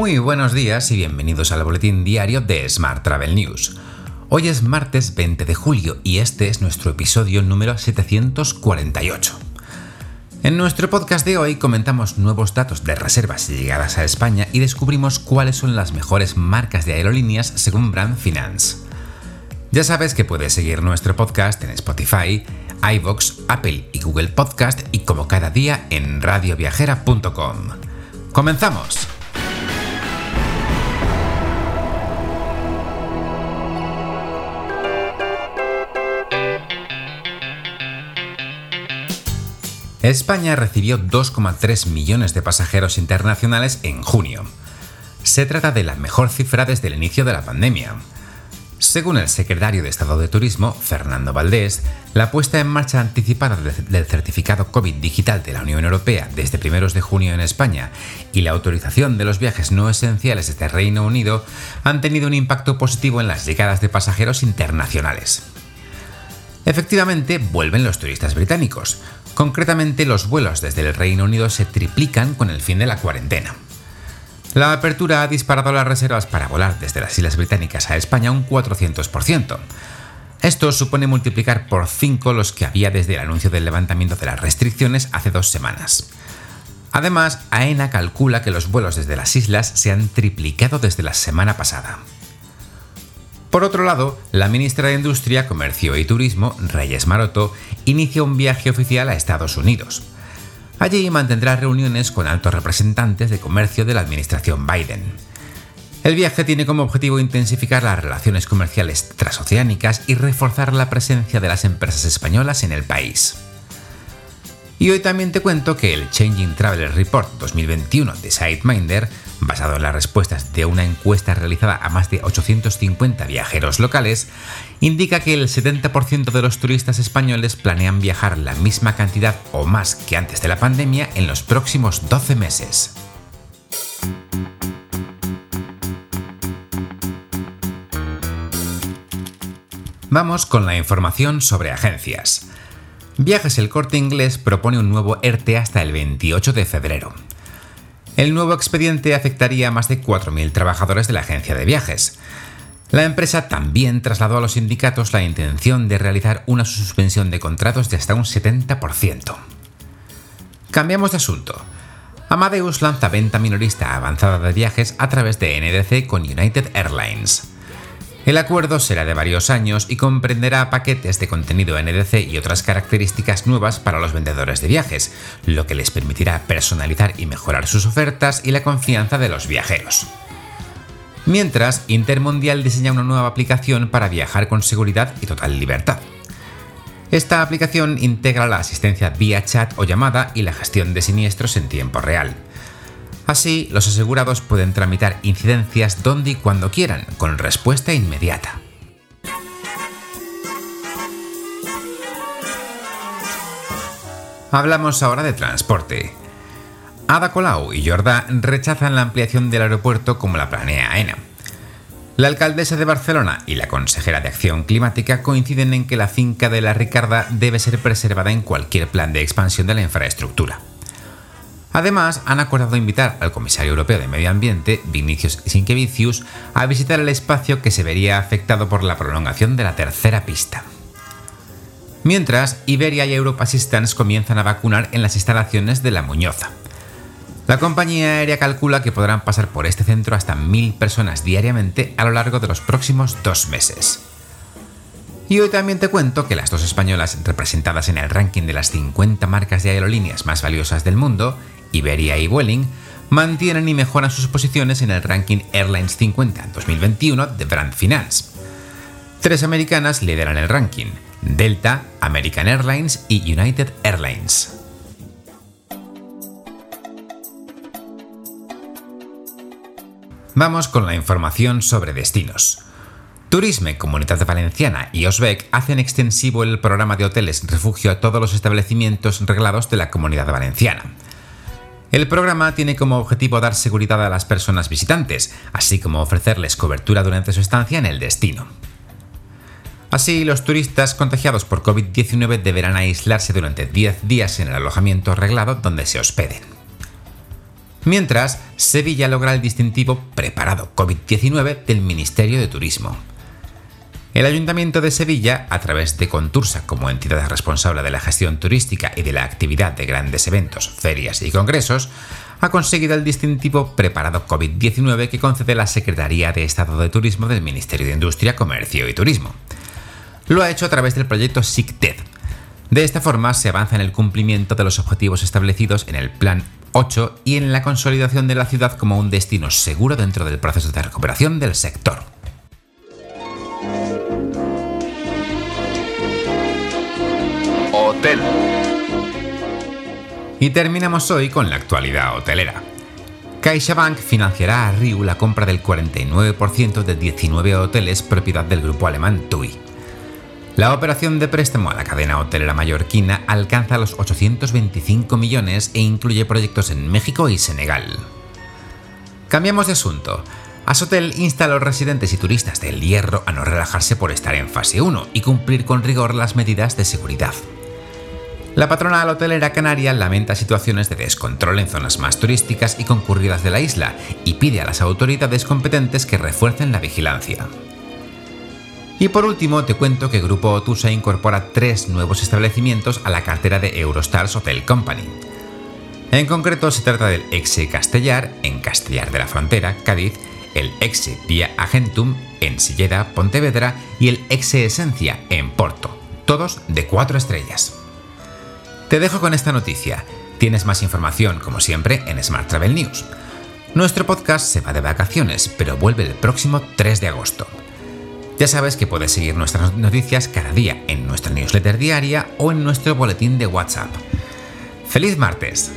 Muy buenos días y bienvenidos al boletín diario de Smart Travel News. Hoy es martes 20 de julio y este es nuestro episodio número 748. En nuestro podcast de hoy comentamos nuevos datos de reservas y llegadas a España y descubrimos cuáles son las mejores marcas de aerolíneas según Brand Finance. Ya sabes que puedes seguir nuestro podcast en Spotify, iVoox, Apple y Google Podcast y como cada día en radioviajera.com. ¡Comenzamos! España recibió 2,3 millones de pasajeros internacionales en junio. Se trata de la mejor cifra desde el inicio de la pandemia. Según el secretario de Estado de Turismo, Fernando Valdés, la puesta en marcha anticipada del certificado COVID digital de la Unión Europea desde primeros de junio en España y la autorización de los viajes no esenciales desde Reino Unido han tenido un impacto positivo en las llegadas de pasajeros internacionales. Efectivamente, vuelven los turistas británicos. Concretamente, los vuelos desde el Reino Unido se triplican con el fin de la cuarentena. La apertura ha disparado las reservas para volar desde las Islas Británicas a España un 400%. Esto supone multiplicar por 5 los que había desde el anuncio del levantamiento de las restricciones hace dos semanas. Además, AENA calcula que los vuelos desde las islas se han triplicado desde la semana pasada. Por otro lado, la ministra de Industria, Comercio y Turismo, Reyes Maroto, inicia un viaje oficial a Estados Unidos. Allí mantendrá reuniones con altos representantes de comercio de la administración Biden. El viaje tiene como objetivo intensificar las relaciones comerciales transoceánicas y reforzar la presencia de las empresas españolas en el país. Y hoy también te cuento que el Changing Traveler Report 2021 de SiteMinder, basado en las respuestas de una encuesta realizada a más de 850 viajeros locales, indica que el 70% de los turistas españoles planean viajar la misma cantidad o más que antes de la pandemia en los próximos 12 meses. Vamos con la información sobre agencias. Viajes El Corte Inglés propone un nuevo ERTE hasta el 28 de febrero. El nuevo expediente afectaría a más de 4.000 trabajadores de la agencia de viajes. La empresa también trasladó a los sindicatos la intención de realizar una suspensión de contratos de hasta un 70%. Cambiamos de asunto. Amadeus lanza venta minorista avanzada de viajes a través de NDC con United Airlines. El acuerdo será de varios años y comprenderá paquetes de contenido NDC y otras características nuevas para los vendedores de viajes, lo que les permitirá personalizar y mejorar sus ofertas y la confianza de los viajeros. Mientras, Intermundial diseña una nueva aplicación para viajar con seguridad y total libertad. Esta aplicación integra la asistencia vía chat o llamada y la gestión de siniestros en tiempo real. Así, los asegurados pueden tramitar incidencias donde y cuando quieran, con respuesta inmediata. Hablamos ahora de transporte. Ada Colau y Jordá rechazan la ampliación del aeropuerto como la planea AENA. La alcaldesa de Barcelona y la consejera de Acción Climática coinciden en que la finca de la Ricarda debe ser preservada en cualquier plan de expansión de la infraestructura. Además, han acordado invitar al comisario europeo de Medio Ambiente, Vinicius Sinkevicius, a visitar el espacio que se vería afectado por la prolongación de la tercera pista. Mientras, Iberia y Europe Assistance comienzan a vacunar en las instalaciones de La Muñoza. La compañía aérea calcula que podrán pasar por este centro hasta mil personas diariamente a lo largo de los próximos dos meses. Y hoy también te cuento que las dos españolas representadas en el ranking de las 50 marcas de aerolíneas más valiosas del mundo, Iberia y Vueling, mantienen y mejoran sus posiciones en el ranking Airlines 50 2021 de Brand Finance. Tres americanas lideran el ranking, Delta, American Airlines y United Airlines. Vamos con la información sobre destinos. Turisme, Comunidad Valenciana y Osbec hacen extensivo el programa de hoteles refugio a todos los establecimientos reglados de la Comunidad Valenciana. El programa tiene como objetivo dar seguridad a las personas visitantes, así como ofrecerles cobertura durante su estancia en el destino. Así, los turistas contagiados por COVID-19 deberán aislarse durante 10 días en el alojamiento arreglado donde se hospeden. Mientras, Sevilla logra el distintivo Preparado COVID-19 del Ministerio de Turismo. El Ayuntamiento de Sevilla, a través de Contursa como entidad responsable de la gestión turística y de la actividad de grandes eventos, ferias y congresos, ha conseguido el distintivo Preparado COVID-19 que concede la Secretaría de Estado de Turismo del Ministerio de Industria, Comercio y Turismo. Lo ha hecho a través del proyecto SICTED. De esta forma se avanza en el cumplimiento de los objetivos establecidos en el Plan 8 y en la consolidación de la ciudad como un destino seguro dentro del proceso de recuperación del sector. Y terminamos hoy con la actualidad hotelera. CaixaBank financiará a Riu la compra del 49% de 19 hoteles propiedad del grupo alemán TUI. La operación de préstamo a la cadena hotelera mallorquina alcanza los 825 millones e incluye proyectos en México y Senegal. Cambiamos de asunto. Asotel insta a los residentes y turistas del Hierro a no relajarse por estar en fase 1 y cumplir con rigor las medidas de seguridad. La patronal hotelera canaria lamenta situaciones de descontrol en zonas más turísticas y concurridas de la isla y pide a las autoridades competentes que refuercen la vigilancia. Y por último, te cuento que Grupo Otusa incorpora tres nuevos establecimientos a la cartera de Eurostars Hotel Company. En concreto, se trata del Exe Castellar, en Castellar de la Frontera, Cádiz, el Exe Via Agentum, en Silleda, Pontevedra, y el Exe Esencia, en Porto, todos de cuatro estrellas. Te dejo con esta noticia. Tienes más información, como siempre, en Smart Travel News. Nuestro podcast se va de vacaciones, pero vuelve el próximo 3 de agosto. Ya sabes que puedes seguir nuestras noticias cada día en nuestra newsletter diaria o en nuestro boletín de WhatsApp. ¡Feliz martes!